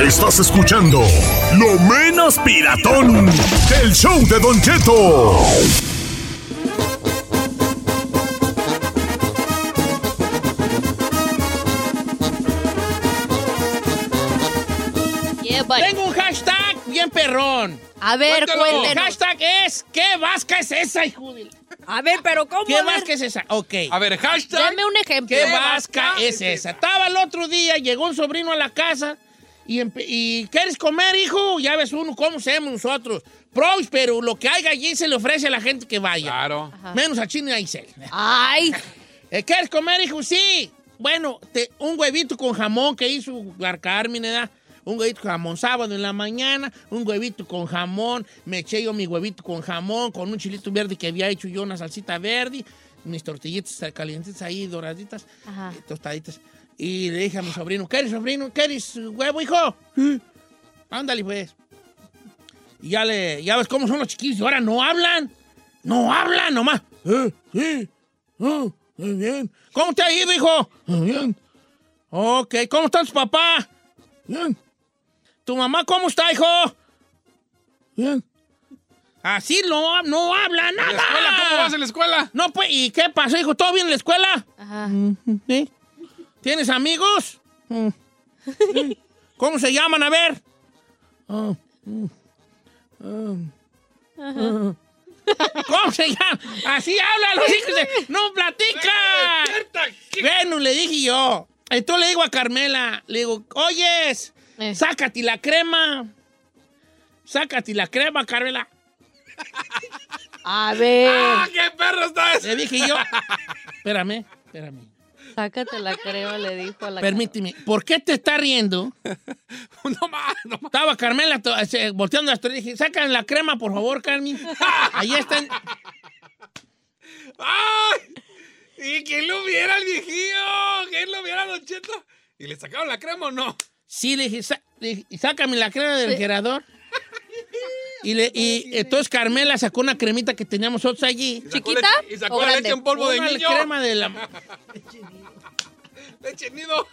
Estás escuchando lo menos piratón del show de Don Cheto. Tengo un hashtag bien perrón. A ver, El cuéntenos. hashtag es ¿Qué vasca es esa, hijo de la- A ver, pero ¿cómo? ¿Qué vasca es esa? Ok. A ver, hashtag. Dame un ejemplo. ¿Qué vasca es esa? Estaba el otro día, llegó un sobrino a la casa y, y ¿quieres comer, hijo? Ya ves uno, ¿cómo hacemos nosotros? Pros, pero lo que haya allí se le ofrece a la gente que vaya. Claro. Menos a Chino y a Isel. Ay, Eh, ¿Quieres comer, hijo? Sí. Bueno, te- un huevito con jamón que hizo Carmen, ¿verdad? Un huevito con jamón sábado en la mañana, un huevito con jamón, me eché yo mi huevito con jamón, con un chilito verde que había hecho yo, una salsita verde, mis tortillitas calientitas ahí, doraditas, Ajá. eh, tostaditas. Y le dije a mi sobrino, ¿quieres, sobrino? ¿Quieres huevo, hijo? Sí. Ándale, pues. Y ya le, ya ves cómo son los chiquillos, y ahora no hablan. No hablan, nomás. Eh, sí. Muy bien. ¿Cómo te ha ido, hijo? Bien. Ok, ¿cómo está tu papá? Bien. ¿Tu mamá cómo está, hijo? Bien. Así no, no habla ¿En nada. la escuela? ¿Cómo vas en la escuela? No, pues, ¿y qué pasó, hijo? ¿Todo bien en la escuela? Ajá. ¿Sí? ¿Tienes amigos? Mm. ¿Cómo se llaman? A ver. ¿Cómo se llama? Así hablan los hijos de... ¡No platica! Bueno, le dije yo. Entonces le digo a Carmela, le digo, oyes, Eh. sácate la crema. Sácate la crema, Carmela. A ver, ¡Ah, qué perro está ese! Le dije yo. Espérame, espérame. Sácate la crema, le dijo a la Permíteme, ¿por qué te está riendo? No más, no más. Estaba Carmela eh, volteando las tortillas. Dije, sacan la crema, por favor, Carmen. Ahí están. ¡Ay! ¿Y quién lo viera al viejillo? ¿Quién lo viera Don Cheto? ¿Y le sacaron la crema o no? Sí, le dije, "Sa- le dije, sácame la crema del refrigerador. Y, le, y entonces Carmela sacó una cremita que teníamos nosotros allí. Y sacó ¿Chiquita leche- Y sacó o la leche en polvo de niño. crema de la... Leche nido.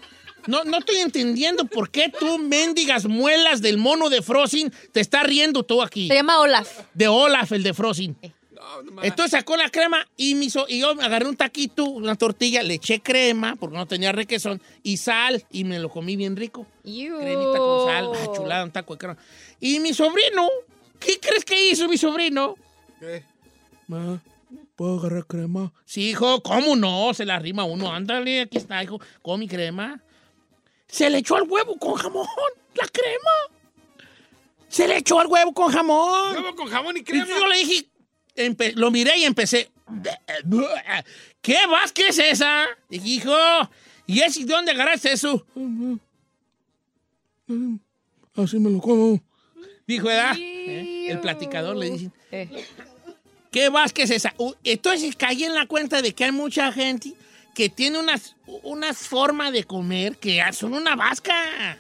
No, no estoy entendiendo por qué tú, mendigas muelas del mono de Frozen, te estás riendo tú aquí. Se llama Olaf. De Olaf, el de Frozen. No, no. Entonces sacó la crema y, me hizo- y yo agarré un taquito, una tortilla, le eché crema, porque no tenía requesón, y sal, y me lo comí bien rico. Iu. Cremita con sal, ah, chulada, un taco de crema. Y mi sobrino, ¿qué crees que hizo mi sobrino? ¿Qué? Ma, ¿puedo agarrar crema? Sí, hijo, ¿cómo no? Se la rima uno, ándale, aquí está, hijo, con mi crema. Se le echó al huevo con jamón, la crema. Se le echó al huevo con jamón. Huevo con jamón y Y crema. yo le dije, empe- lo miré y empecé. ¿Qué vas? ¿Qué es esa? Dije, hijo, ¿y ese de dónde agarraste eso? Así me lo como. Dijo, ¿verdad? ¿Eh? El platicador le dice. Eh. ¿Qué vas? ¿Qué es esa? Uh, Entonces caí en la cuenta de que hay mucha gente que tiene unas, unas formas de comer que son una vasca.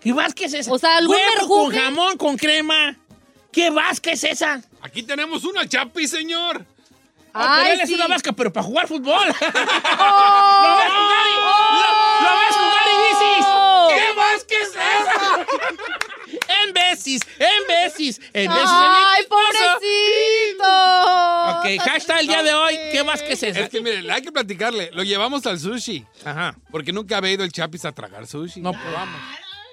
¿Qué vasca es esa? O sea, ¿algún Huevo con jamón, con crema. ¿Qué vasca es esa? Aquí tenemos una chapi, señor. Ah, pero Ay, él es una vasca, pero para jugar fútbol. ¡Oh! lo ves jugar y, lo, lo ves jugar y dices, ¿qué vasca es esa? en veces, en veces, en veces. ¡Ay, en mi esposo. pobrecito! Ok, hashtag el día de hoy, ¿qué vasca es esa? Es que, mire, hay que platicarle. Lo llevamos al sushi. Ajá. Porque nunca había ido el Chapis a tragar sushi. No probamos.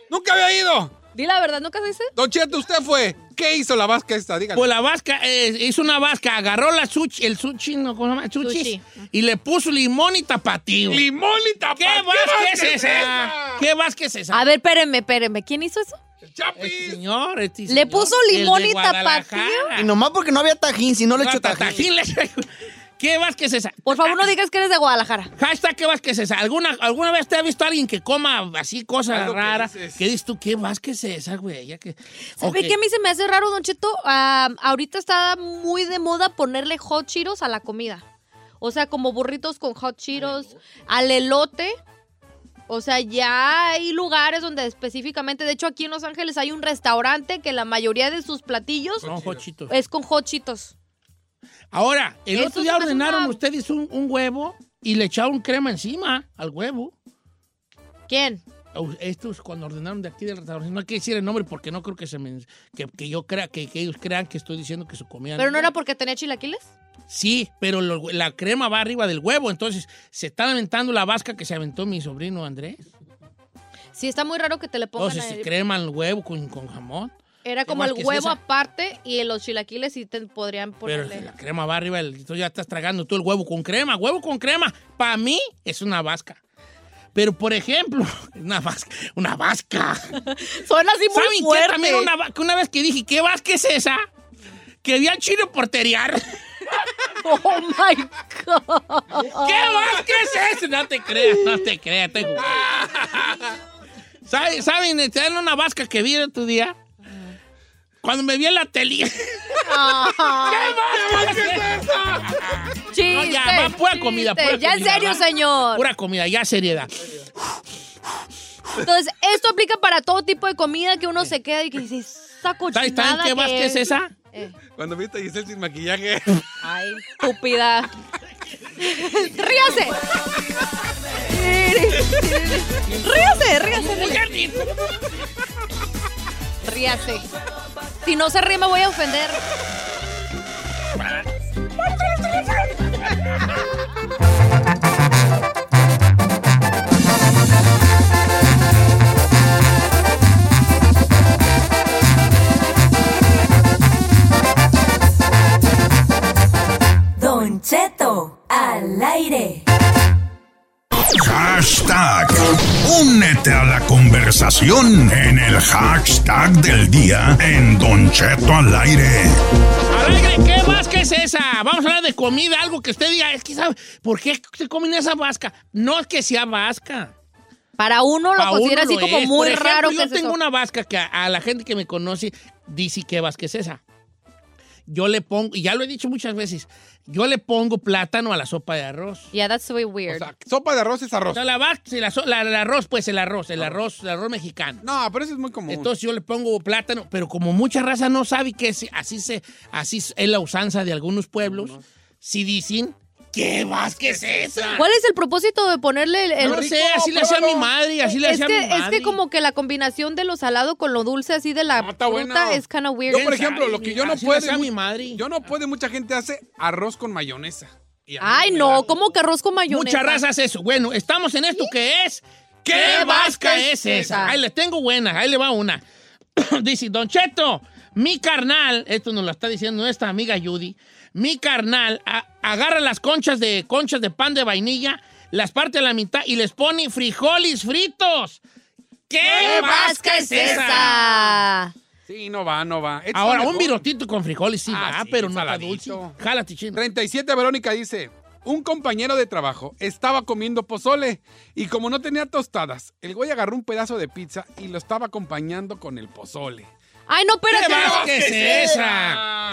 ¡Nunca había ido! Di la verdad, ¿nunca se dice? Don Cheto, usted fue. ¿Qué hizo la vasca esta? Dígame. Pues la vasca, eh, hizo una vasca, agarró la sushi, el sushi, ¿no? ¿Cómo se llama? Sushi. Sushi. Y le puso limón y tapatío. ¡Limón y tapatío! ¿Qué vasca es ¿Qué esa? ¿Qué vasca es esa? A ver, espérenme, espérenme. ¿Quién hizo eso? El Este señor, este ¿Le señor, puso limón y tapatío? Y nomás porque no había tajín, si no le ta- tajín. tajín le- ¿Qué es esa? Por favor, no digas que eres de Guadalajara. Hashtag, ¿qué vasca es esa? ¿Alguna, ¿Alguna vez te ha visto alguien que coma así cosas Algo que raras? dices. ¿Qué dices tú? ¿Qué vasca es esa, güey? Ya que... ¿Sabe Ok. qué a mí se me hace raro, Don Cheto? Ah, ahorita está muy de moda ponerle hot Cheetos a la comida. O sea, como burritos con hot Cheetos, al elote. O sea, ya hay lugares donde específicamente, de hecho aquí en Los Ángeles hay un restaurante que la mayoría de sus platillos Son jochitos. es con hot Cheetos. Ahora, el Eso otro se día me hace ordenaron una- ustedes un, un huevo y le echaron crema encima al huevo. ¿Quién? Au- Estos cuando ordenaron de aquí del restaurante, no hay que decir el nombre porque no creo que se me, que, que yo crea que, que ellos crean que estoy diciendo que su comida. ¿Pero no era porque tenía chilaquiles? Sí, pero lo- la crema va arriba del huevo, entonces se está lamentando la vasca que se aventó mi sobrino Andrés. Sí, está muy raro que te le pongan Entonces se crema el huevo con, con jamón, Era ¿Qué como el huevo esa? aparte y los chilaquiles sí te podrían pero ponerle. la crema va arriba, entonces ya estás tragando tú el huevo con crema. Huevo con crema, para mí es una vasca. Pero, por ejemplo, una vasca, una vasca. Suena así muy ¿Saben qué? fuerte. También una, una vez que dije, ¿qué vasca es esa? Que vi al chino porteriar. Oh my God. ¿Qué vasca es esa? No te creas, no te creas. jugando. ¿Saben? ¿Saben? ¿Te dan una vasca que vi en tu día? Cuando me vi en la tele. Chiste, No, ya, va, pura comida, pura Ya en serio, va. señor. Pura comida, ya seriedad. Entonces, esto aplica para todo tipo de comida que uno se queda y que dice, ¿Sabes cochinada también qué que vasca es esa? Eh, Cuando viste a Giselle sin maquillaje. Ay, estúpida. ¡Ríase! ¡Ríase, ríase! Ríase. Si no se ríe me voy a ofender. Don Cheto al aire. Hashtag. Únete a la conversación en el hashtag del día en Don Cheto al aire. Al aire, ¿qué vasca es esa? Vamos a hablar de comida, algo que usted diga. Es que, ¿sabe por qué se comen esa vasca? No es que sea vasca. Para uno lo Pa' considera uno así lo como es. muy Por ejemplo, raro Yo que es tengo eso. una vasca que a, a la gente que me conoce dice qué vasca es esa. Yo le pongo, y ya lo he dicho muchas veces, yo le pongo plátano a la sopa de arroz. Yeah, that's way O weird. sea, sopa de arroz es O arroz. sea, la vasca, sí, la el arroz, pues el arroz, el arroz, el arroz mexicano. No, pero eso es muy común. Entonces yo le pongo plátano, pero como mucha raza no sabe que así, se, así es la usanza de algunos pueblos, si dicen, ¿qué vasca es esa? ¿Cuál es el propósito de ponerle el, el No rico? sé, así le hacía mi pruébalo. madre, así le es hacía que, mi es madre. que como que la combinación de lo salado con lo dulce así de la No, está fruta bueno. es kind of weird. Yo, por ¿Quién ejemplo, lo que yo no Así le puedo. hacía mi madre. Yo no puedo, mucha gente hace arroz con mayonesa. A Ay, no, da- ¿cómo que arroz con mayonesa? Muchas razas eso. Bueno, estamos en esto que es. ¿Qué, ¿Qué vasca es es esa? esa? Ahí le tengo buena, ahí le va una. Dice, Don Cheto, mi carnal, esto nos lo está diciendo nuestra amiga Judy, mi carnal a- agarra las conchas de, conchas de pan de vainilla, las parte a la mitad y les pone frijoles fritos. ¿Qué, ¿Qué vasca es esa? Sí, no va, no va. Ahora, un virotito con frijoles sí Ah, va, sí, pero no saladito. dulce. Chino. 37 Verónica dice, un compañero de trabajo estaba comiendo pozole y como no tenía tostadas, el güey agarró un pedazo de pizza y lo estaba acompañando con el pozole. Ay, no, ¿Qué espérate. vasca es esa?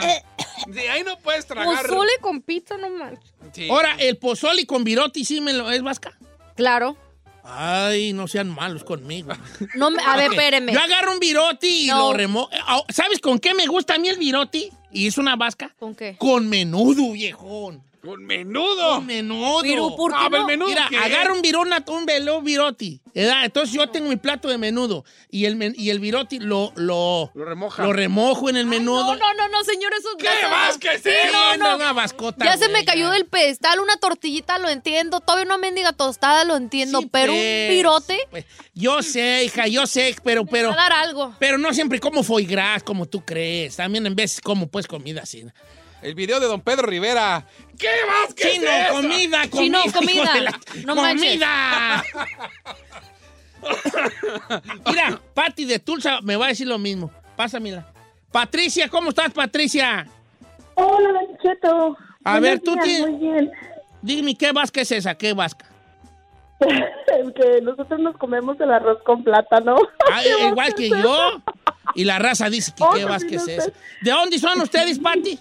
Sí, ahí no puedes tragar. Pozole con pizza, no manches. Sí. Ahora, el pozole con viroti sí me lo es vasca. Claro. Ay, no sean malos conmigo. No me- a ver, espéreme. Yo agarro un viroti y No. lo remo... Ah, ¿Sabes con qué me gusta a mí el viroti? Y es una vasca. ¿Con qué? Con menudo, viejón. Con menudo. Un menudo. Pero, ¿por qué Ah, pero no? el menudo. Mira, ¿qué? agarra un virona, un velo viroti. ¿verdad? Entonces yo tengo mi plato de menudo y el, men- y el viroti lo, lo, Lo remoja. lo remojo en el menudo. No, no, no, no, señor, eso ¿Qué más que Sí, no, no. Una mascota. Ya se me cayó ya. del pedestal una tortillita, lo entiendo. Todavía una mendiga tostada, lo entiendo. Sí, pero un pues. pirote, Pues, yo sé, hija, yo sé, pero, pero, va a dar algo. pero no siempre como foie gras, como tú crees. También en veces como pues comida así. El video de don Pedro Rivera. ¿Qué más que Chino, es comida, comida. Chino, comida. la- No manches. ¡Comida! Mira, Patti de Tulsa me va a decir lo mismo. Pásamela. Patricia, ¿cómo estás, Patricia? Hola, Don Cheto. A Buenos ver, tú tienes- Muy bien. Dime, ¿qué vasca es esa? ¿Qué vasca? que nosotros nos comemos el arroz con plátano. Ah, ¿Qué igual que yo. Y la raza dice que Oh, qué vasca es no sé. esa. ¿De dónde son ustedes, Patti?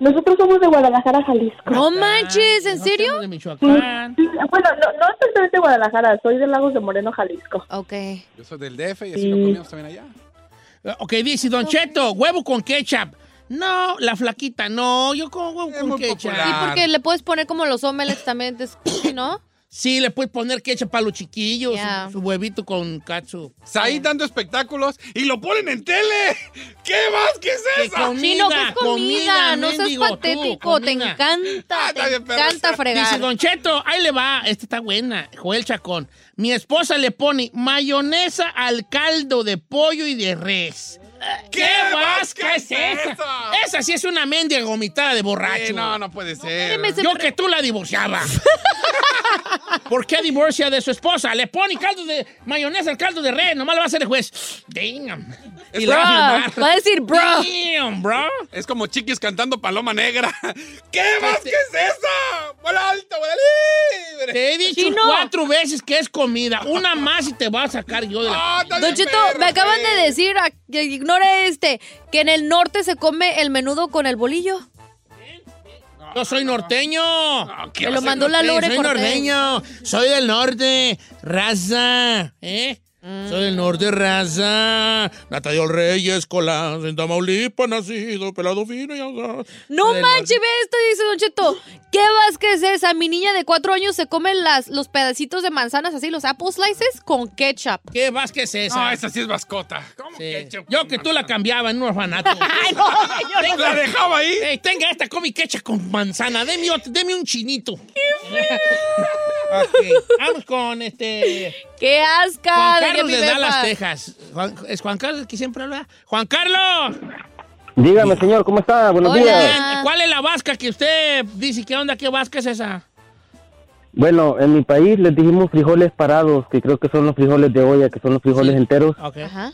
Nosotros somos de Guadalajara, Jalisco. No manches, ¿en serio? somos De Michoacán. Sí, Bueno, no, no exactamente de Guadalajara, soy de Lagos de Moreno, Jalisco. Ok. Yo soy del DF y así Sí. lo comíamos también allá. Ok, dice Don Cheto, huevo con ketchup. No, la flaquita, no, yo como huevo Es con muy ketchup. popular. Sí, porque le puedes poner como los omelets también, es- ¿sí, ¿no? Sí, le puedes poner ketchup para los chiquillos, su, su huevito con katsu. Ahí dando espectáculos y lo ponen en tele. ¿Qué más que es ¿Qué eso? comida? Chino, que es comida, no seas mendigo, tú, patético, te comida. encanta, Ah, te encanta fregar. Dice Don Cheto, ahí le va, esta está buena, Joel Chacón. Mi esposa le pone mayonesa al caldo de pollo y de res. ¿Qué, vasca es esa? eso? Esa sí es una mendiga gomitada de borracho. No, no puede ser. se- Yo que tú la divorciaba. ¿Por qué divorcia de su esposa? Le pone caldo de mayonesa al caldo de res. Nomás le va a hacer el juez. Damn. Y Bro, la va a va a decir, bro. Damn, bro. Es como chiquis cantando Paloma Negra. ¿Qué más que es eso? ¡Vuela alto, vuela libre! Te he dicho Chino. cuatro veces que es comida. Una más y te voy a sacar yo de la... Está Don perro, me acaban de decir, que ignore este, que en el norte se come el menudo con el bolillo. Yo soy norteño. No, ¿qué Me va lo mandó la Lore soy norteño. Soy del norte. Raza. ¿Eh? Soy del norte, raza. Natalia Reyes, Colás, en Tamaulipas, nacido, pelado fino y asado. No manches, ve esto, dice Don Cheto. ¿Qué vasca es esa? Mi niña de cuatro años se come las, los pedacitos de manzanas así, los apple slices, con ketchup. ¿Qué vas que es esa? No, esa sí es mascota. ¿Cómo Sí. ketchup Yo que tú la cambiaba en un orfanato. Ay, no, señor. La dejaba ahí. Ey, tenga esta comi quecha con manzana. Deme, deme un chinito. Ok, Vamos con este. ¡Qué asca! Juan de Carlos de befa. Dallas, Texas. Juan- ¿Es Juan Carlos el que siempre habla? ¡Juan Carlos! Dígame, señor, ¿cómo está? Buenos Hola. días. ¿Cuál es la vasca que usted dice? ¿Qué onda? ¿Qué vasca es esa? Bueno, en mi país les dijimos frijoles parados, que creo que son los frijoles de olla, que son los frijoles Sí. enteros, Ok. Ajá.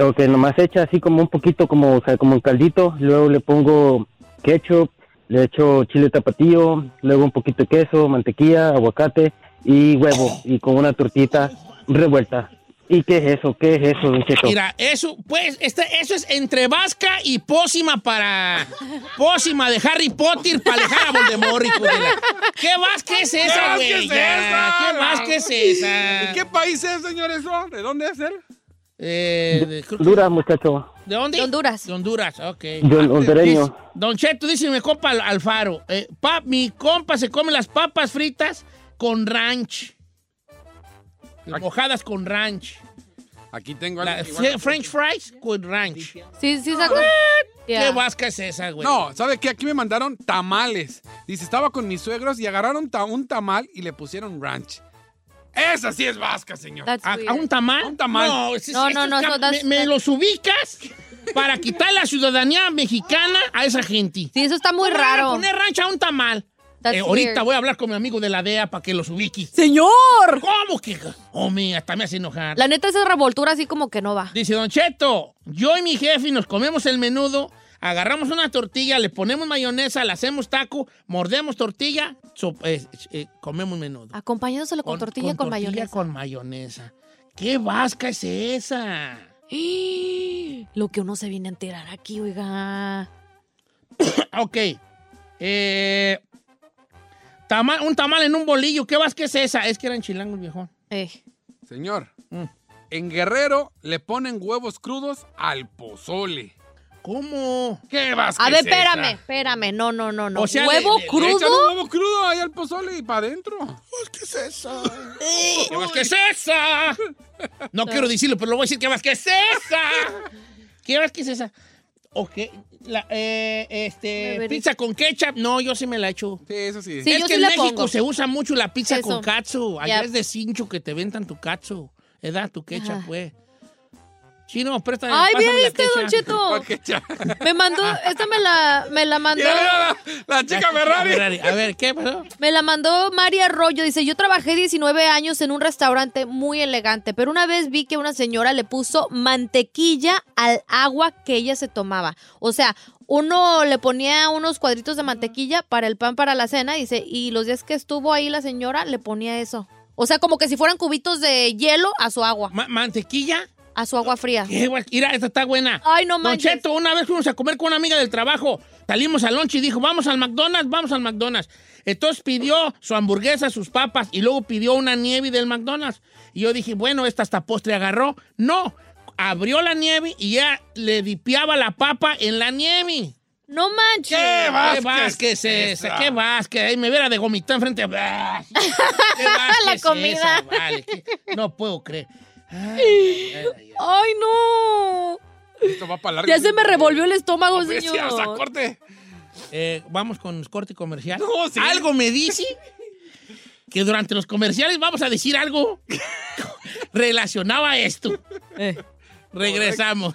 o que nomás echa así como un poquito, como, o sea, como un caldito, luego le pongo ketchup, le echo chile tapatío, luego un poquito de queso, mantequilla, aguacate y huevo, y con una tortita revuelta. ¿Y qué es eso? ¿Qué es eso, Don Cheto? Mira, eso, pues, este, eso es entre vasca y pócima para. Pócima de Harry Potter para alejar a Voldemort, hijo de la- ¿Qué vasca es esa, vasca güey? es Ya, esa? ¿Qué vasca es esa? ¿De qué país es, señor, eso? ¿De dónde es él? Eh, de, que- Honduras, muchacho. ¿de dónde? De Honduras. De Honduras, ok. Yo, hondureño. Dice- Don Cheto dice mi compa Al- Alfaro, eh, pa- mi compa se come las papas fritas con ranch. Mojadas con ranch. Aquí tengo La- igual. French fries con ranch. Sí, sí, sacó. Ya. ¿Qué vasca es esa, güey? No, ¿sabe qué? Aquí me mandaron tamales. Dice, estaba con mis suegros y agarraron ta- un tamal y le pusieron ranch. Esa sí es vasca, señor. ¿A, un tamal? A un tamal. No, es- es- No, no, es no, that's- me, los ubicas para quitar la ciudadanía mexicana a esa gente. Sí, eso está muy ¿Cómo van a raro. poner ranch a un tamal. Eh, ahorita voy a hablar con mi amigo de la DEA para que los ubique. ¡Señor! ¿Cómo que? Hombre, hasta me hace enojar. La neta, esa revoltura así como que no va. Dice Don Cheto, yo y mi jefe nos comemos el menudo, agarramos una tortilla, le ponemos mayonesa, le hacemos taco, mordemos tortilla, so- eh, eh, comemos menudo. Acompañándoselo con, tortilla con, mayonesa. con mayonesa. ¿Qué vasca es esa? Lo que uno se viene a enterar aquí, oiga. ok. Eh, tamal- un tamal en un bolillo. ¿Qué vasca es esa? Es que eran chilangos, viejo. Eh. Señor, Mm. en Guerrero le ponen huevos crudos al pozole. ¿Cómo? ¿Qué vas? A ¿Qué ver, es esa? espérame, espérame. No, no, no, no. O sea, ¿Huevo le- le- le crudo? Échale un huevo crudo ahí al pozole y para adentro. ¿Qué es esa? ¿Qué más que es esa? No quiero decirlo, pero lo voy a decir. ¿Qué más que es esa? ¿Qué más que es esa? Ok, la, eh, este, pizza con ketchup. No, yo sí me la echo. Sí, eso sí. Sí, es yo que sí en México pongo. se usa mucho la pizza Eso. con katsu. Allá Yep. es de cincho que te ventan tu katsu. ¿Edad? Tu ketchup, Ajá. Pues. Chino, presta Ay, bien la este, Don. Cheto. Me mandó, esta me la, me la mandó. Mira, mira, la, la chica Ferrari. A ver, ¿qué pasó? Me la mandó María Arroyo. Dice, yo trabajé 19 años en un restaurante muy elegante, pero una vez vi que una señora le puso mantequilla al agua que ella se tomaba. O sea, uno le ponía unos cuadritos de mantequilla para el pan para la cena, dice, y los días que estuvo ahí la señora le ponía eso. O sea, como que si fueran cubitos de hielo a su agua, Ma- ¿Mantequilla? A su agua fría. Mira, esta está buena. Ay, no Don manches. Cheto, una vez fuimos a comer con una amiga del trabajo. Salimos al lunch y dijo, vamos al McDonald's, vamos al McDonald's. Entonces pidió su hamburguesa, sus papas y luego pidió una nieve del McDonald's. Y yo dije, bueno, esta hasta postre agarró. No, abrió la nieve y ya le dipiaba la papa en la nieve. No manches. ¿Qué vas? ¿Qué vas? ¿Qué es esa? ¿Qué vas? Que ahí me viera de gomitar enfrente. ¿Qué vas? La ¿Qué es comida. esa? Vale, ¿qué? no puedo creer. Ay, ay, ay. Ay, no. Esto va para largo. Ya se me revolvió el estómago, señor. hasta corte. Eh, vamos con corte comercial. No, sí. Algo me dice que durante los comerciales vamos a decir algo relacionado a esto. Regresamos.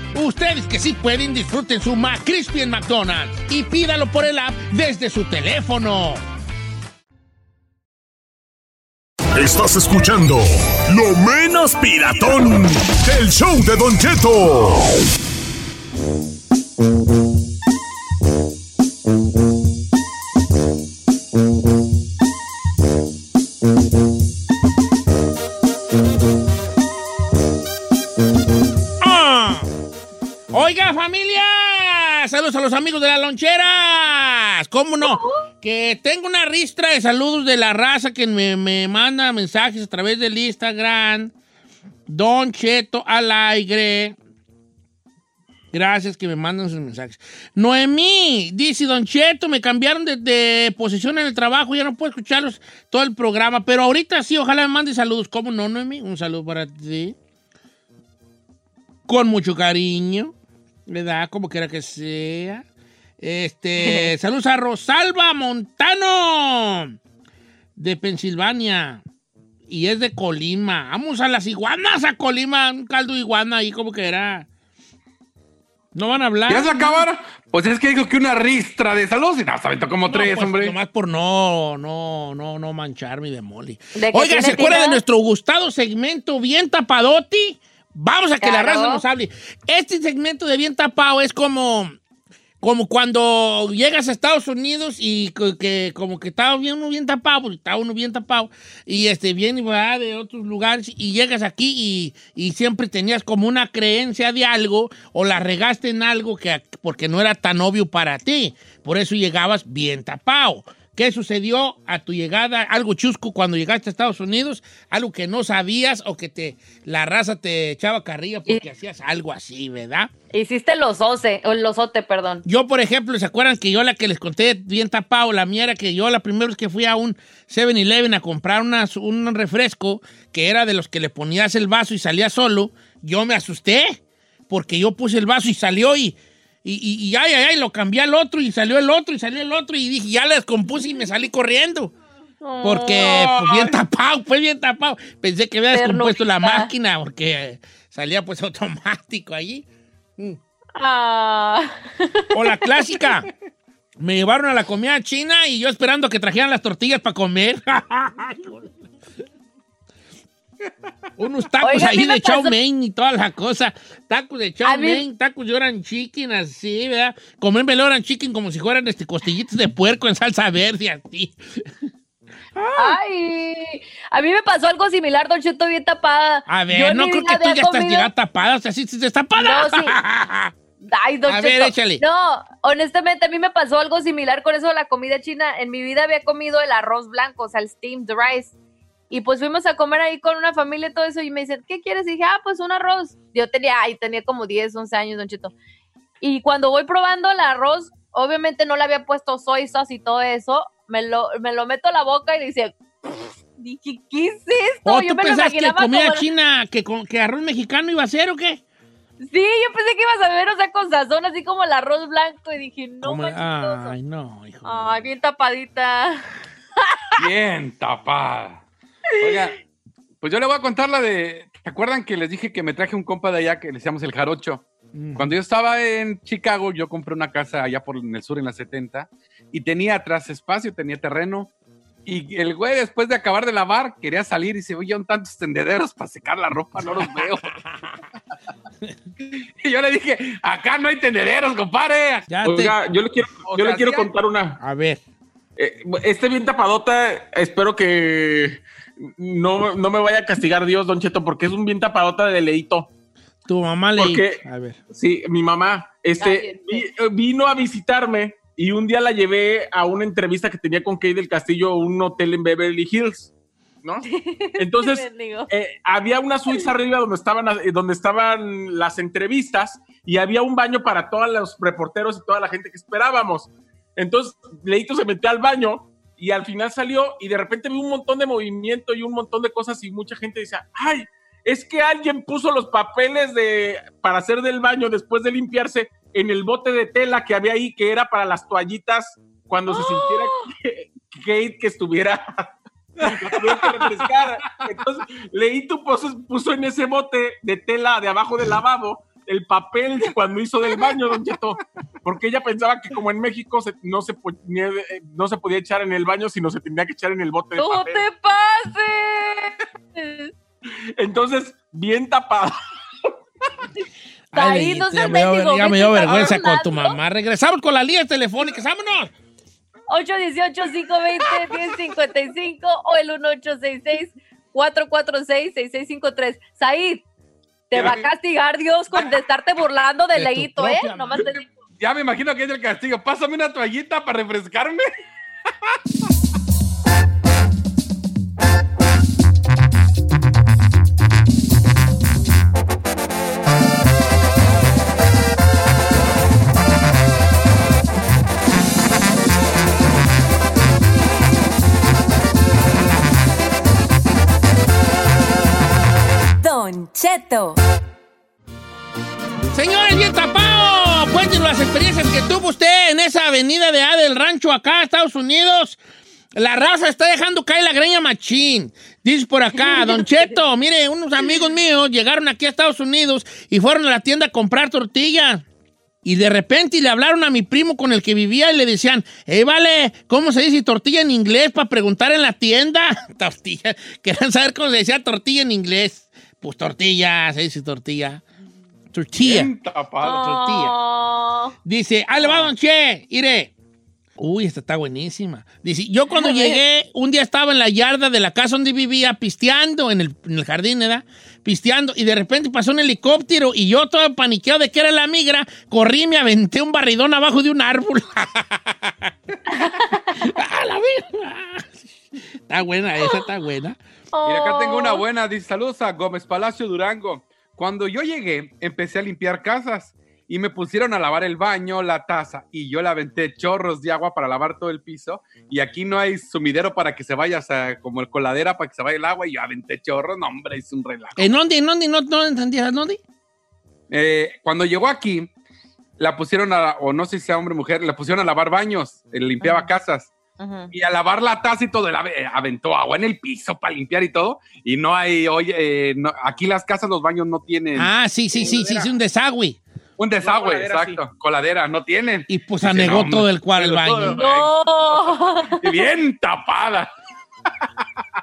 Ustedes que sí pueden, disfruten su McCrispy en McDonald's y pídalo por el app desde su teléfono. Estás escuchando lo menos piratón del show de Don Cheto. De las loncheras. ¿Cómo no? Que tengo una ristra de saludos de la raza que me, me manda mensajes a través del Instagram. Don Cheto al aire. Gracias que me mandan sus mensajes. Noemí, dice Don Cheto, me cambiaron de, de posición en el trabajo, ya no puedo escucharlos todo el programa, pero ahorita sí, ojalá me mande saludos. ¿Cómo no, Noemí? Un saludo para ti. Con mucho cariño, ¿verdad? Como quiera que sea. Este, saludos a Rosalba Montano de Pensilvania. Y es de Colima. Vamos a las iguanas a Colima. Un caldo de iguana ahí como que era. No van a hablar. ¿Ya se acabaron? Pues es que dijo que una ristra de saludos y nada, se aventó como No, tres, pues, hombre. Nomás por no, no, no, no manchar mi demoli. ¿De qué Oiga, ¿se acuerda de nuestro gustado segmento Bien Tapadoti? Vamos a que la raza nos hable. Este segmento de Bien Tapado es como, como cuando llegas a Estados Unidos y que como que estaba bien uno bien tapado, porque estaba uno bien tapado, y este viene de otros lugares y llegas aquí y, y siempre tenías como una creencia de algo o la regaste en algo que porque no era tan obvio para ti. Por eso llegabas bien tapado. ¿Qué sucedió a tu llegada? Algo chusco cuando llegaste a Estados Unidos, algo que no sabías o que te la raza te echaba carrilla porque hacías algo así, ¿verdad? Hiciste los oce, o el losote, perdón. Yo, por ejemplo, ¿se acuerdan que yo la que les conté bien tapado, la mía era que yo la primera vez que fui a un 7-Eleven a comprar unas- un refresco que era de los que le ponías el vaso y salía solo, yo me asusté porque yo puse el vaso y salió y, y, y, y ay, ay, ay, lo cambié al otro y salió el otro y salió el otro y dije, ya le descompuse y me salí corriendo. Porque pues, bien tapado, fue bien tapado. Pensé que había descompuesto la máquina porque salía pues automático allí. Mm. Ah. O la clásica. Me llevaron a la comida china y yo esperando que trajeran las tortillas para comer. Unos tacos Oiga, ahí de chow mein y toda la cosa. Tacos de chow mein, tacos de orange chicken, así, ¿verdad? Comerme el orange chicken como si fueran este, costillitas de puerco en salsa verde, así. Ay, a mí me pasó algo similar, Don Cheto, bien tapada. A Yo ver, en no creo que tú ya estás llegada tapada, o sea, sí, sí, destapada. No, sí. Ay, Don A Cheto. ver, échale. No, honestamente, a mí me pasó algo similar con eso de la comida china. En mi vida había comido el arroz blanco, o sea, el steamed rice. Y pues fuimos a comer ahí con una familia y todo eso. Y me dicen, ¿qué quieres? Y dije, ah, pues un arroz. Yo tenía, ay, tenía como 10, 11 años, Don Cheto. Y cuando voy probando el arroz, obviamente no le había puesto soy sauce y todo eso. Me lo, me lo meto a la boca y dice, dije, ¿qué es esto? ¿O Yo tú me lo pensaste que comida como- china, que, con- que arroz mexicano iba a ser o qué? Sí, yo pensé que ibas a ver, o sea, con sazón, así como el arroz blanco. Y dije, no, manches, Ay, no, hijo. Ay, bien tapadita. Bien tapada. Oiga, pues yo le voy a contar la de. ¿Se acuerdan que les dije que me traje un compa de allá que le decíamos el Jarocho? Mm. Cuando yo estaba en Chicago, yo compré una casa allá por en el sur en la 70 y tenía atrás espacio, tenía terreno. Y el güey, después de acabar de lavar, quería salir y oye, un tantos tendederos para secar la ropa, no los veo. y yo le dije, acá no hay tendederos, compadre. Oiga, yo le quiero, O yo sea, le quiero contar una. A ver. Eh, este bien tapadota, espero que no, no me vaya a castigar Dios, Don Cheto, porque es un bien tapadota de leito. Tu mamá le... Porque- A ver. Sí, mi mamá este, vi- eh, vino a visitarme y un día la llevé a una entrevista que tenía con Kay del Castillo, un hotel en Beverly Hills, ¿no? Entonces, eh, había una suiza arriba donde estaban, eh, donde estaban las entrevistas y había un baño para todos los reporteros y toda la gente que esperábamos. Entonces, Leito se metió al baño y al final salió y de repente vi un montón de movimiento y un montón de cosas y mucha gente decía, ay, es que alguien puso los papeles de, para hacer del baño después de limpiarse en el bote de tela que había ahí, que era para las toallitas cuando se sintiera que, Kate que estuviera que refrescar. Entonces, Leito puso, puso en ese bote de tela de abajo del lavabo el papel de cuando hizo del baño, Don Cheto, porque ella pensaba que como en México se- no, se, ponía- eh, no se podía echar en el baño, sino se tenía que echar en el bote de ¡No papel. te pases! Entonces, bien tapado. Ahí Ay, no ya me dio, ya me dio vergüenza con tu mamá. Regresamos con las líneas telefónicas. ¡Vámonos! 818-520-1055 o el 1866-446-6653. Said, te va a castigar Dios con de estarte burlando de De tu leíto, ¿eh? Nomás te digo. Ya me imagino que es el castigo. Pásame una toallita para refrescarme. Cheto. Señores, bien tapado. Cuéntenos las experiencias que tuvo usted en esa avenida de A del Rancho acá, Estados Unidos. La raza está dejando caer la greña machín. Dice por acá, Don Cheto, mire, unos amigos míos llegaron aquí a Estados Unidos y fueron a la tienda a comprar tortillas. Y de repente le hablaron a mi primo con el que vivía y le decían, eh, vale, ¿cómo se dice tortilla en inglés para preguntar en la tienda? tortilla. Querían saber cómo se decía tortilla en inglés. Pues tortilla, se dice tortilla. Tortilla. Tapado. Tortilla. Dice, ahí le va, don Che, mire. Uy, esta está buenísima. Dice, yo cuando A llegué, un día estaba en la yarda de la casa donde vivía, pisteando en el, en el jardín, ¿verdad? Pisteando, y de repente pasó un helicóptero y yo todo paniqueado de que era la migra, corrí y me aventé un barridón abajo de un árbol. ¡Ah, la migra! Está buena, esa está buena. Y acá tengo una buena. Dice, saludos a Gómez Palacio Durango. Cuando yo llegué, empecé a limpiar casas y me pusieron a lavar el baño, la taza, y yo le aventé chorros de agua para lavar todo el piso. Y aquí no hay sumidero para que se vaya, o sea, como el coladera para que se vaya el agua, y yo aventé chorros. No, hombre, es un relajo. ¿En dónde? ¿En dónde? No, no entendía. ¿En dónde? Eh, cuando llegó aquí, la pusieron a, o no sé si sea hombre o mujer, la pusieron a lavar baños, eh, limpiaba casas. Y a lavar la taza y todo, él aventó agua en el piso para limpiar y todo. Y no hay, oye, eh, no- aquí las casas, los baños no tienen. Ah, sí, sí, sí, sí, sí, un desagüe. Un desagüe, coladera, exacto. Coladera, no tienen. Y pues anegó no, todo el cuarto, el baño. No. Y bien tapada.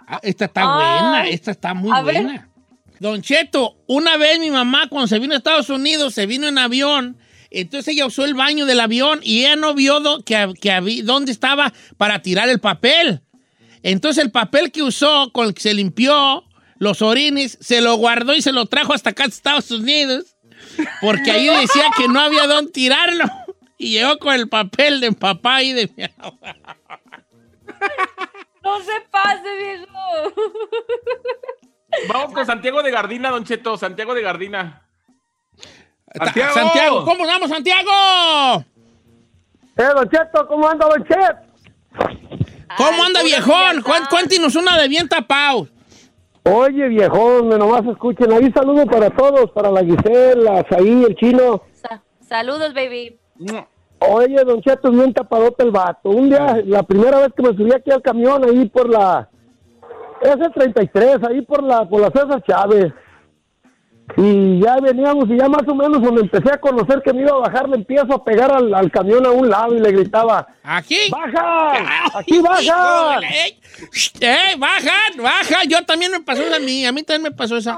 Ah, Esta está Ay. buena, esta está muy A ver. buena. Don Cheto, una vez mi mamá cuando se vino a Estados Unidos, se vino en avión, entonces ella usó el baño del avión y ella no vio do- que, hab- que habí- dónde estaba para tirar el papel. Entonces el papel que usó, con el que se limpió los orines, se lo guardó y se lo trajo hasta acá a Estados Unidos, porque ahí decía que no había dónde tirarlo. Y llegó con el papel de papá y de mi abuela. No se pase, viejo. Vamos con Santiago de Gardina, Don Cheto. Santiago de Gardina. Santiago. Santiago, ¿cómo vamos, Santiago? Eh, Don Cheto, ¿cómo anda, Don Chet? ¿Cómo anda, viejón? Cuéntenos una de bien tapado. Oye, viejón, nomás escuchen. Ahí saludo para todos, para la Gisela, Saí, el chino. Sa- Saludos, baby. Oye, Don Cheto, es bien tapadote el vato. Un día, la primera vez que me subí aquí al camión, ahí por la... S33, ahí por la, por la César Chávez. Y ya veníamos y ya más o menos cuando empecé a conocer que me iba a bajar, le empiezo a pegar al, al camión a un lado y le gritaba, ¿Aquí? ¡Baja! ¡Aquí baja! ¡Ey! ¡Eh, bajan! ¡Baja! Yo también me pasó esa a mí. A mí también me pasó esa.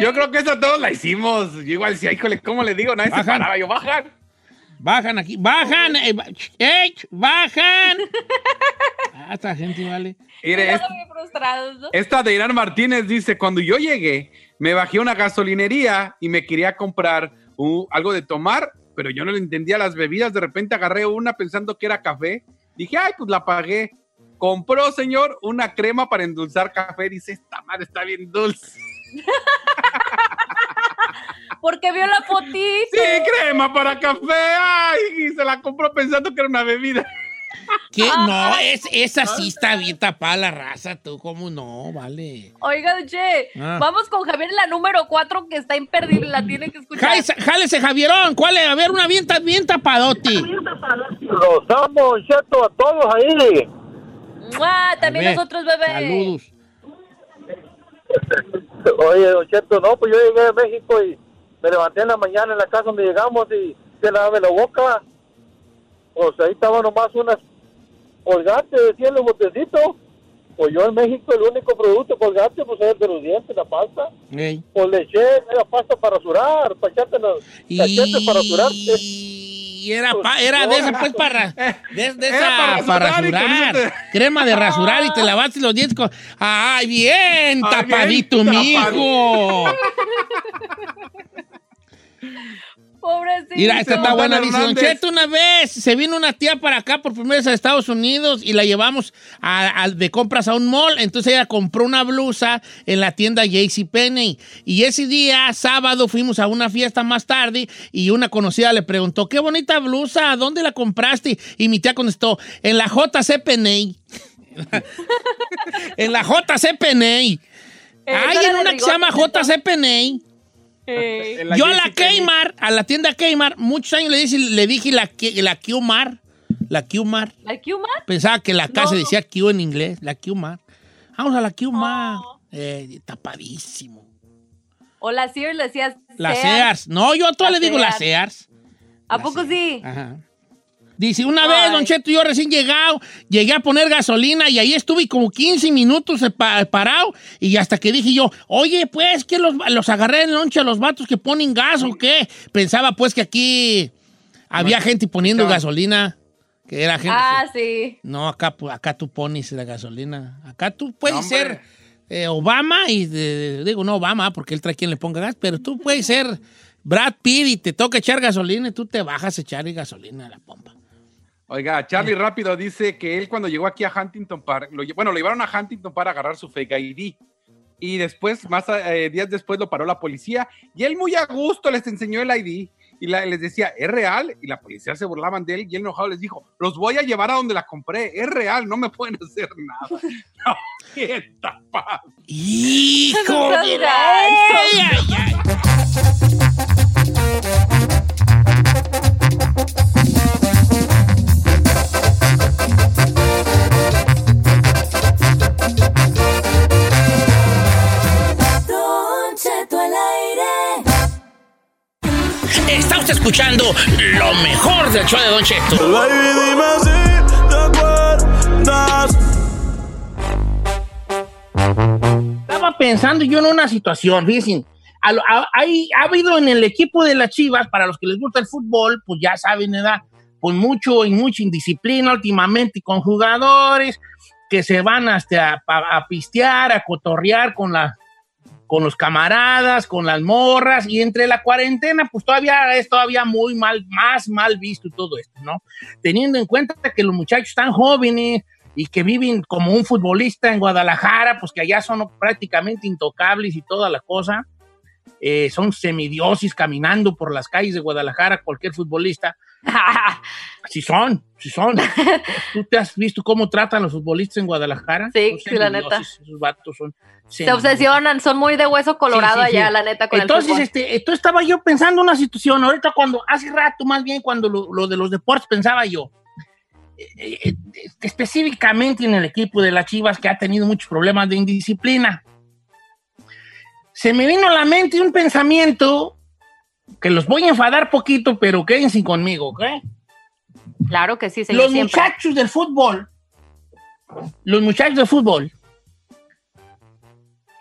Yo creo que eso todos la hicimos. Yo igual decía, híjole, ¿cómo le digo? Nadie se Bajan. paraba. Yo, bajan. Bajan aquí. ¡Bajan! ¡Ey! ba- ¡Ey! ¡Bajan! Ah, esta gente vale. Esta de Irán Martínez dice, cuando yo llegué, me bajé a una gasolinería y me quería comprar algo de tomar, pero yo no le entendía las bebidas. De repente agarré una pensando que era café. Dije, ay, pues la pagué. Compró, señor, una crema para endulzar café. Dice, esta madre está bien dulce. Porque vio la fotito. Sí, crema para café. Ay, y se la compró pensando que era una bebida. ¿Qué? No, es, esa sí está bien tapada la raza, tú. ¿Cómo no? Vale. Oiga, Che, Ah. vamos con Javier la número 4 que está imperdible, la tiene que escuchar. Jálese, jálese, Javierón. ¿Cuál es? A ver, una bien, bien tapadote. Los amo, Don Cheto, a todos ahí. ¡Mua! También A ver, nosotros, bebé. Saludos. Oye, Don Cheto, no, pues yo llegué de México y me levanté en la mañana en la casa donde llegamos y se la la boca. Pues ahí estaban nomás unas colgantes, decían los botecitos. Pues yo en México el único producto colgante pues era el de los dientes, la pasta. Ey. Pues le eché, era pasta para rasurar, para echarte los cachetes para rasurarte. Y era, pa- era de esa, pues, para, de, de Era esa, para para rasurar con rasurar. eso Crema de rasurar y te lavaste los dientes con... ¡Ay, bien! Ay, tapadito, bien mijo. Pobrecito. Mira, esta está buena. Dice, Don. Cheto, una vez se vino una tía para acá por primera vez a Estados Unidos y la llevamos a- a- de compras a un mall. Entonces ella compró una blusa en la tienda JCPenney. Y ese día, sábado, fuimos a una fiesta más tarde y una conocida le preguntó, qué bonita blusa, ¿dónde la compraste? Y mi tía contestó, en la JCPenney. en la JCPenney. Hay en una que se llama JC Eh, Yo a la Kmart, a la tienda Kmart, muchos años le dije, le dije la, la Qmart. La Qmart. ¿La Q-Mar? Pensaba que la K No. se decía Q en inglés. La Qmart. Vamos a la Qmart. Eh, tapadísimo. O la Sears le decías. La Sears. No, yo a todas le digo la Sears. Sears. ¿A poco sí? Ajá. Dice, una vez, Don Cheto, yo recién llegado, llegué a poner gasolina y ahí estuve como 15 minutos pa- parado y hasta que dije yo, oye, pues, que los, los agarré en lonche a los vatos que ponen gas o qué? Pensaba pues que aquí había gente poniendo gasolina, que era gente... Ah, sí. No, acá, acá tú pones la gasolina. Acá tú puedes No, ser eh, Obama y digo, no Obama porque él trae quien le ponga gas, pero tú puedes ser Brad Pitt y te toca echar gasolina y tú te bajas a echar gasolina a la pompa. Oiga, Charlie rápido dice que él cuando llegó aquí a Huntington Park, lo bueno, lo llevaron a Huntington para agarrar su fake ID. Y después, más eh, días después, lo paró la policía y él muy a gusto les enseñó el ID y la- les decía, ¿es real? Y la policía se burlaban de él y él enojado les dijo, los voy a llevar a donde la compré, es real, no me pueden hacer nada. No, qué. ¡Hijo de la- Está usted escuchando lo mejor del show de Don Cheto. Estaba pensando yo en una situación, fíjense. a lo- a- hay- ha habido en el equipo de las Chivas, para los que les gusta el fútbol, pues ya saben, ¿verdad? Pues mucho y mucha indisciplina últimamente con jugadores que se van hasta a, a- a pistear, a cotorrear con la, con los camaradas, con las morras, y entre la cuarentena, pues todavía es todavía muy mal, más mal visto todo esto, ¿no? Teniendo en cuenta que los muchachos están jóvenes y que viven como un futbolista en Guadalajara, pues que allá son prácticamente intocables y toda la cosa, eh, son semidiosis caminando por las calles de Guadalajara, cualquier futbolista. Sí son, sí son. ¿Tú te has visto cómo tratan los futbolistas en Guadalajara? Sí, sí, la neta. Esos vatos son Se obsesionan, son muy de hueso colorado Sí, sí, sí. allá, la neta, con Entonces, el este, entonces estaba yo pensando una situación, ahorita cuando, hace rato más bien, cuando lo, lo de los deportes pensaba yo, eh, eh, específicamente en el equipo de las Chivas que ha tenido muchos problemas de indisciplina. Se me vino a la mente un pensamiento que los voy a enfadar poquito, pero quédense conmigo, ¿ok? Claro que sí, señor. Los siempre. muchachos del fútbol, los muchachos del fútbol,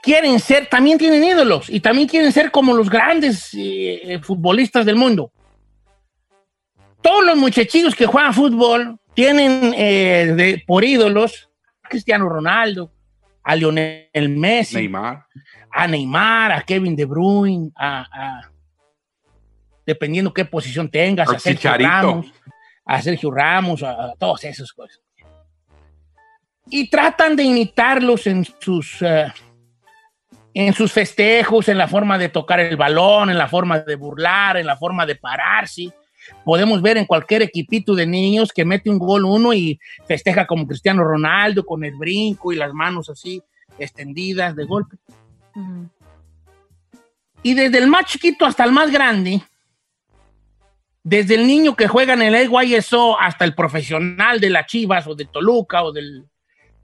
quieren ser, también tienen ídolos y también quieren ser como los grandes eh, eh, futbolistas del mundo. Todos los muchachillos que juegan fútbol tienen eh, de- por ídolos a Cristiano Ronaldo, a Lionel Messi, Neymar. A Neymar, a Kevin De Bruyne, a, a- dependiendo qué posición tengas, a Sergio. Ramos, a Sergio Ramos, a, a todos esos cosas. Y tratan de imitarlos en sus, eh, en sus festejos, en la forma de tocar el balón, en la forma de burlar, en la forma de pararse. Podemos ver en cualquier equipito de niños que mete un gol uno y festeja como Cristiano Ronaldo, con el brinco y las manos así extendidas de golpe. Y desde el más chiquito hasta el más grande, desde el niño que juega en el YSO hasta el profesional de las Chivas o del Toluca o del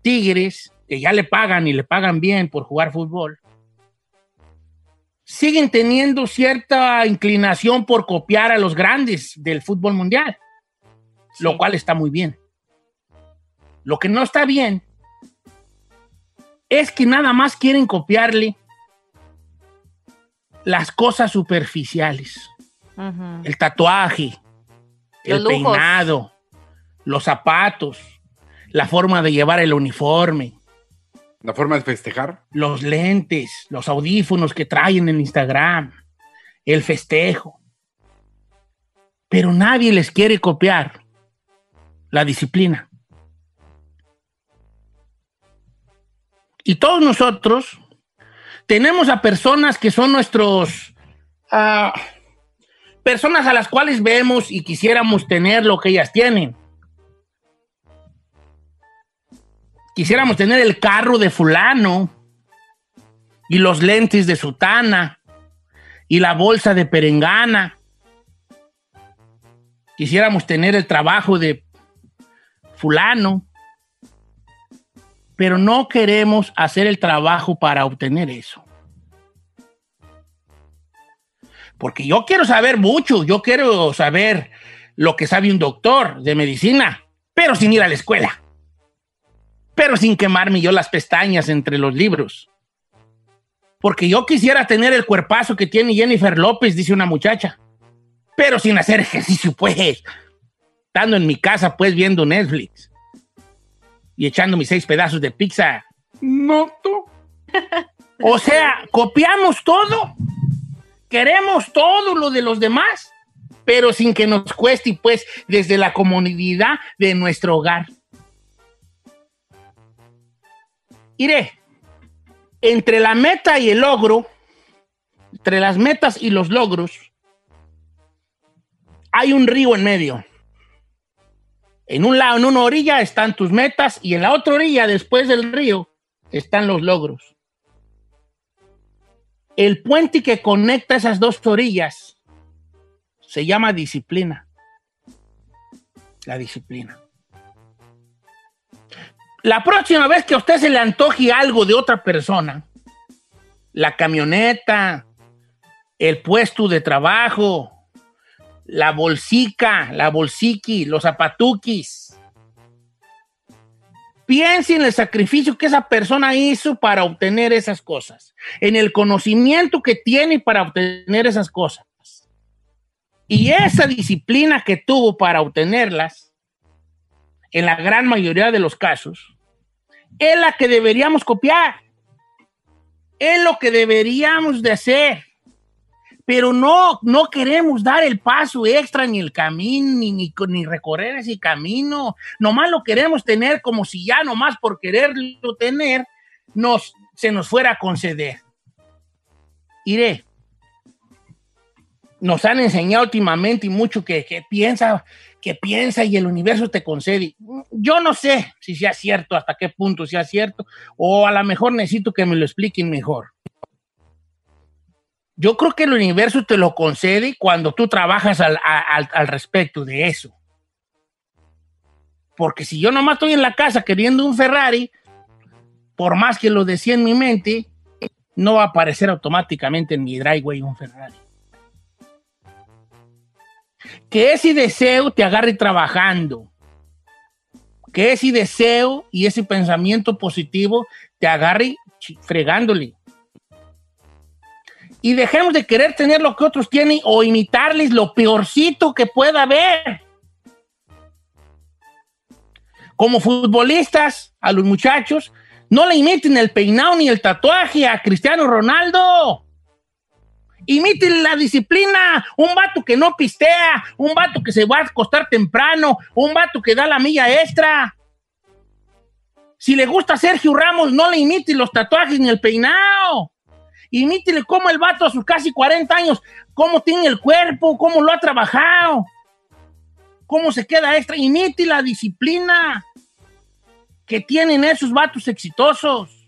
Tigres, que ya le pagan y le pagan bien por jugar fútbol, siguen teniendo cierta inclinación por copiar a los grandes del fútbol mundial, lo cual está muy bien. Lo que no está bien es que nada más quieren copiarle las cosas superficiales el tatuaje, el lujos. peinado, los zapatos, la forma de llevar el uniforme, La forma de festejar. los lentes, los audífonos que traen en Instagram, el festejo. Pero nadie les quiere copiar la disciplina. Y todos nosotros tenemos a personas que son nuestros... ah, personas a las cuales vemos y quisiéramos tener lo que ellas tienen. Quisiéramos tener el carro de fulano, y los lentes de sutana y la bolsa de perengana. Quisiéramos tener el trabajo de fulano, pero no queremos hacer el trabajo para obtener eso. Porque yo quiero saber mucho, yo quiero saber lo que sabe un doctor de medicina, pero sin ir a la escuela, pero sin quemarme yo las pestañas entre los libros. Porque yo quisiera tener el cuerpazo que tiene Jennifer López, dice una muchacha, pero sin hacer ejercicio, pues, estando en mi casa, pues, viendo Netflix y echando mis seis pedazos de pizza. No, tú. O sea, copiamos todo, queremos todo lo de los demás, pero sin que nos cueste, y pues, desde la comodidad de nuestro hogar. Iré, entre la meta y el logro, entre las metas y los logros, hay un río en medio. En un lado, en una orilla están tus metas y en la otra orilla, después del río, están los logros. El puente que conecta esas dos orillas se llama disciplina. La disciplina. La próxima vez que a usted se le antoje algo de otra persona, la camioneta, el puesto de trabajo, la bolsica, la bolsiqui, los zapatuquis. Piense en el sacrificio que esa persona hizo para obtener esas cosas, en el conocimiento que tiene para obtener esas cosas. Y esa disciplina que tuvo para obtenerlas, en la gran mayoría de los casos, es la que deberíamos copiar. Es lo que deberíamos de hacer pero no, no queremos dar el paso extra ni el camino, ni, ni, ni, recorrer ese camino. Nomás lo queremos tener como si ya nomás por quererlo tener nos, se nos fuera a conceder. Iré. Nos han enseñado últimamente y mucho que, que piensa, que piensa y el universo te concede. Yo no sé si sea cierto, hasta qué punto sea cierto, o a lo mejor necesito que me lo expliquen mejor. Yo creo que el universo te lo concede cuando tú trabajas al, al, al, respecto de eso. Porque si yo nomás estoy en la casa queriendo un Ferrari, por más que lo decía en mi mente, no va a aparecer automáticamente en mi driveway un Ferrari. Que ese deseo te agarre trabajando. Que ese deseo y ese pensamiento positivo te agarre fregándole y dejemos de querer tener lo que otros tienen o imitarles lo peorcito que pueda haber. Como futbolistas, a los muchachos, no le imiten el peinado ni el tatuaje a Cristiano Ronaldo. Imiten la disciplina. Un vato que no pistea, un vato que se va a acostar temprano, un vato que da la milla extra. Si le gusta Sergio Ramos, no le imiten los tatuajes ni el peinado. Imítele cómo el vato a sus casi 40 años, cómo tiene el cuerpo, cómo lo ha trabajado, cómo se queda extra. Imite la disciplina que tienen esos vatos exitosos.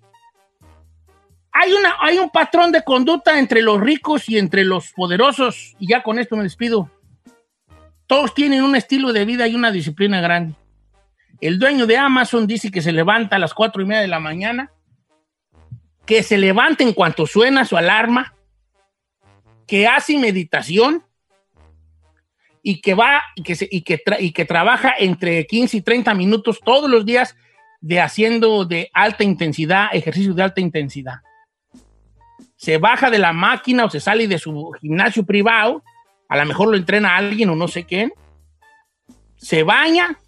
Hay, una, hay un patrón de conducta entre los ricos y entre los poderosos, y ya con esto me despido. Todos tienen un estilo de vida y una disciplina grande. El dueño de Amazon dice que se levanta a las cuatro y media de la mañana que se levanta en cuanto suena su alarma, que hace meditación y que va y que, y que, trabaja entre 15 y 30 minutos todos los días de haciendo de alta intensidad, ejercicio de alta intensidad. Se baja de la máquina o se sale de su gimnasio privado, a lo mejor lo entrena alguien o no sé quién, se baña,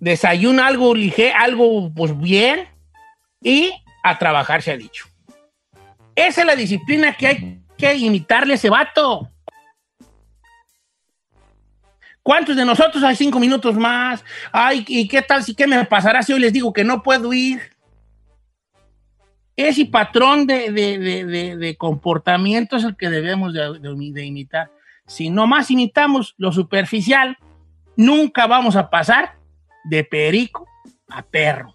desayuna algo ligero, algo pues bien, y a trabajar se ha dicho. Esa es la disciplina que hay que imitarle a ese vato. ¿Cuántos de nosotros hay cinco minutos más? Ay, ¿y qué tal si qué me pasará si hoy les digo que no puedo ir? Ese patrón de, de, de, comportamiento es el que debemos de, imitar. Si nomás imitamos lo superficial, nunca vamos a pasar de perico a perro.